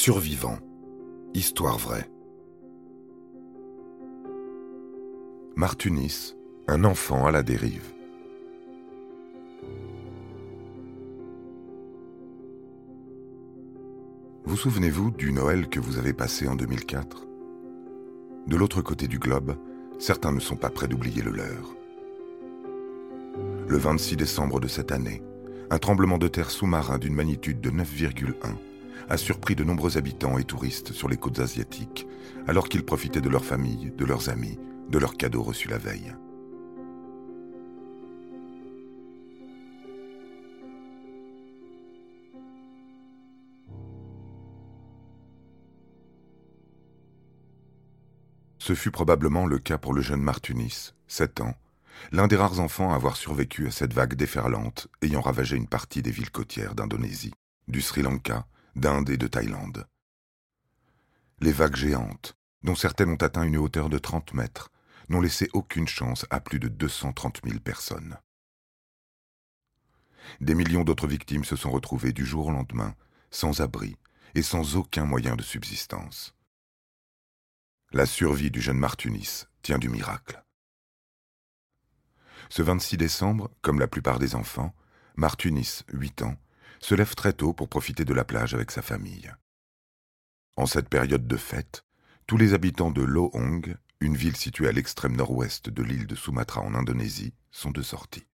Survivant. Histoire vraie. Martunis, un enfant à la dérive. Vous souvenez-vous du Noël que vous avez passé en 2004 De l'autre côté du globe, certains ne sont pas prêts d'oublier le leur. Le 26 décembre de cette année, un tremblement de terre sous-marin d'une magnitude de 9,1 a surpris de nombreux habitants et touristes sur les côtes asiatiques, alors qu'ils profitaient de leur famille, de leurs amis, de leurs cadeaux reçus la veille. Ce fut probablement le cas pour le jeune Martunis, 7 ans, l'un des rares enfants à avoir survécu à cette vague déferlante ayant ravagé une partie des villes côtières d'Indonésie, du Sri Lanka d'Inde et de Thaïlande. Les vagues géantes, dont certaines ont atteint une hauteur de 30 mètres, n'ont laissé aucune chance à plus de 230 000 personnes. Des millions d'autres victimes se sont retrouvées du jour au lendemain, sans abri et sans aucun moyen de subsistance. La survie du jeune Martunis tient du miracle. Ce 26 décembre, comme la plupart des enfants, Martunis, 8 ans, se lève très tôt pour profiter de la plage avec sa famille. En cette période de fête, tous les habitants de Lohong, une ville située à l'extrême nord-ouest de l'île de Sumatra en Indonésie, sont de sortie.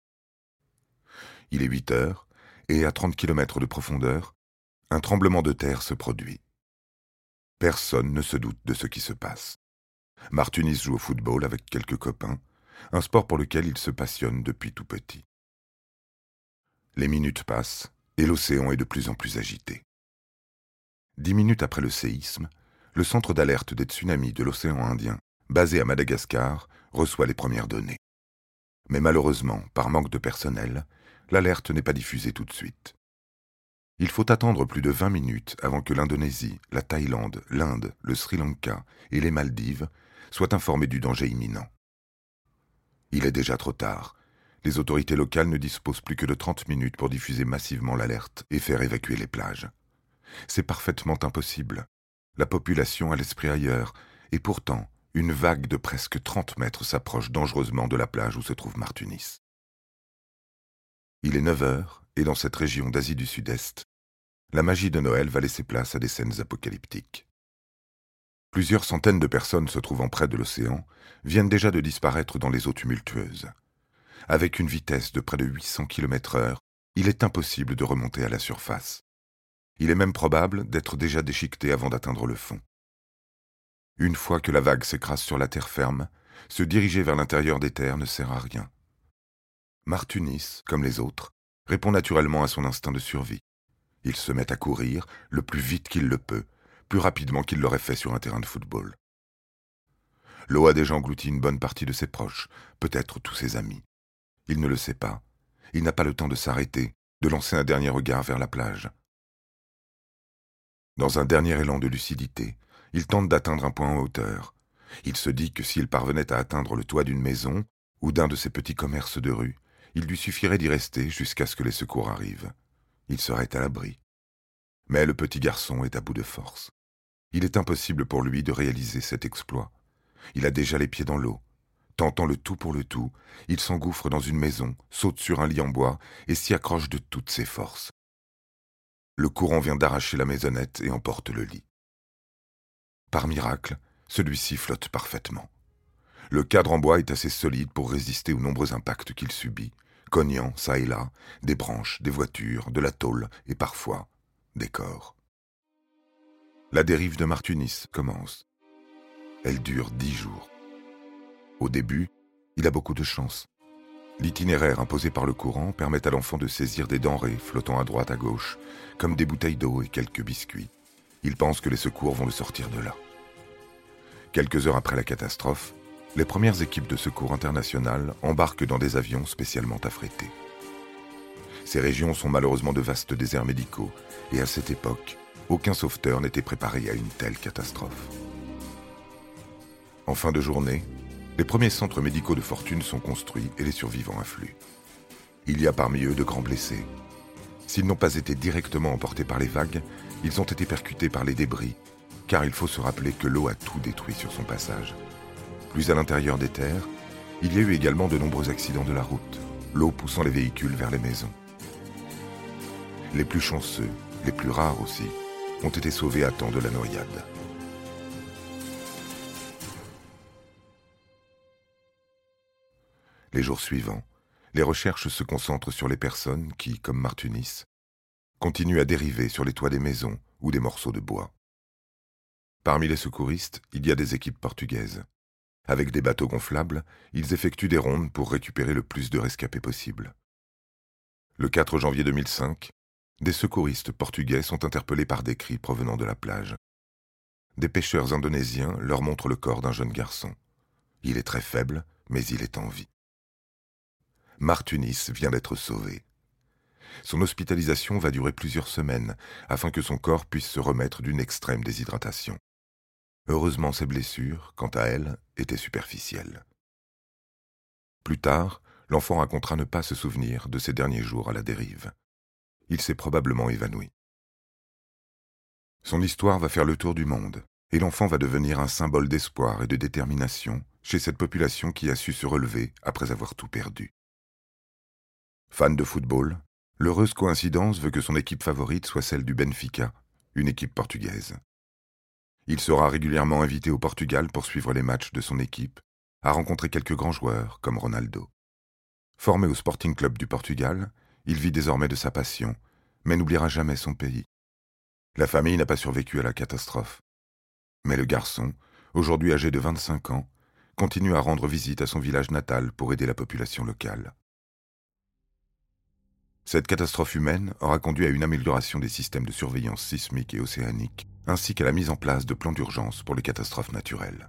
Il est 8 heures, et à 30 km de profondeur, un tremblement de terre se produit. Personne ne se doute de ce qui se passe. Martunis joue au football avec quelques copains, un sport pour lequel il se passionne depuis tout petit. Les minutes passent, et l'océan est de plus en plus agité. Dix minutes après le séisme, le centre d'alerte des tsunamis de l'océan Indien, basé à Madagascar, reçoit les premières données. Mais malheureusement, par manque de personnel, l'alerte n'est pas diffusée tout de suite. Il faut attendre plus de 20 minutes avant que l'Indonésie, la Thaïlande, l'Inde, le Sri Lanka et les Maldives soient informés du danger imminent. Il est déjà trop tard, les autorités locales ne disposent plus que de 30 minutes pour diffuser massivement l'alerte et faire évacuer les plages. C'est parfaitement impossible. La population a l'esprit ailleurs, et pourtant, une vague de presque 30 mètres s'approche dangereusement de la plage où se trouve Martunis. Il est 9 heures, et dans cette région d'Asie du Sud-Est, la magie de Noël va laisser place à des scènes apocalyptiques. Plusieurs centaines de personnes se trouvant près de l'océan viennent déjà de disparaître dans les eaux tumultueuses avec une vitesse de près de 800 km heure, il est impossible de remonter à la surface. Il est même probable d'être déjà déchiqueté avant d'atteindre le fond. Une fois que la vague s'écrase sur la terre ferme, se diriger vers l'intérieur des terres ne sert à rien. Martunis, comme les autres, répond naturellement à son instinct de survie. Il se met à courir le plus vite qu'il le peut, plus rapidement qu'il l'aurait fait sur un terrain de football. L'eau a déjà englouti une bonne partie de ses proches, peut-être tous ses amis. Il ne le sait pas. Il n'a pas le temps de s'arrêter, de lancer un dernier regard vers la plage. Dans un dernier élan de lucidité, il tente d'atteindre un point en hauteur. Il se dit que s'il parvenait à atteindre le toit d'une maison ou d'un de ces petits commerces de rue, il lui suffirait d'y rester jusqu'à ce que les secours arrivent. Il serait à l'abri. Mais le petit garçon est à bout de force. Il est impossible pour lui de réaliser cet exploit. Il a déjà les pieds dans l'eau. Tentant le tout pour le tout, il s'engouffre dans une maison, saute sur un lit en bois et s'y accroche de toutes ses forces. Le courant vient d'arracher la maisonnette et emporte le lit. Par miracle, celui-ci flotte parfaitement. Le cadre en bois est assez solide pour résister aux nombreux impacts qu'il subit, cognant çà et là des branches, des voitures, de la tôle et parfois des corps. La dérive de Martunis commence. Elle dure dix jours. Au début, il a beaucoup de chance. L'itinéraire imposé par le courant permet à l'enfant de saisir des denrées flottant à droite à gauche, comme des bouteilles d'eau et quelques biscuits. Il pense que les secours vont le sortir de là. Quelques heures après la catastrophe, les premières équipes de secours internationales embarquent dans des avions spécialement affrétés. Ces régions sont malheureusement de vastes déserts médicaux, et à cette époque, aucun sauveteur n'était préparé à une telle catastrophe. En fin de journée, les premiers centres médicaux de fortune sont construits et les survivants affluent. Il y a parmi eux de grands blessés. S'ils n'ont pas été directement emportés par les vagues, Ils ont été percutés par les débris, car il faut se rappeler que l'eau a tout détruit sur son passage. Plus à l'intérieur des terres, il y a eu également de nombreux accidents de la route, l'eau poussant les véhicules vers les maisons. Les plus chanceux, les plus rares aussi, ont été sauvés à temps de la noyade. Les jours suivants, les recherches se concentrent sur les personnes qui, comme Martunis, continuent à dériver sur les toits des maisons ou des morceaux de bois. Parmi les secouristes, il y a des équipes portugaises. Avec des bateaux gonflables, ils effectuent des rondes pour récupérer le plus de rescapés possible. Le 4 janvier 2005, des secouristes portugais sont interpellés par des cris provenant de la plage. Des pêcheurs indonésiens leur montrent le corps d'un jeune garçon. Il est très faible, mais il est en vie. Martunis vient d'être sauvé. Son hospitalisation va durer plusieurs semaines afin que son corps puisse se remettre d'une extrême déshydratation. Heureusement, ses blessures, quant à elles, étaient superficielles. Plus tard, l'enfant racontera ne pas se souvenir de ses derniers jours à la dérive. Il s'est probablement évanoui. Son histoire va faire le tour du monde, et l'enfant va devenir un symbole d'espoir et de détermination chez cette population qui a su se relever après avoir tout perdu. Fan de football, l'heureuse coïncidence veut que son équipe favorite soit celle du Benfica, une équipe portugaise. Il sera régulièrement invité au Portugal pour suivre les matchs de son équipe, à rencontrer quelques grands joueurs comme Ronaldo. Formé au Sporting Club du Portugal, il vit désormais de sa passion, mais n'oubliera jamais son pays. La famille n'a pas survécu à la catastrophe. Mais le garçon, aujourd'hui âgé de 25 ans, continue à rendre visite à son village natal pour aider la population locale. Cette catastrophe humaine aura conduit à une amélioration des systèmes de surveillance sismique et océanique, ainsi qu'à la mise en place de plans d'urgence pour les catastrophes naturelles.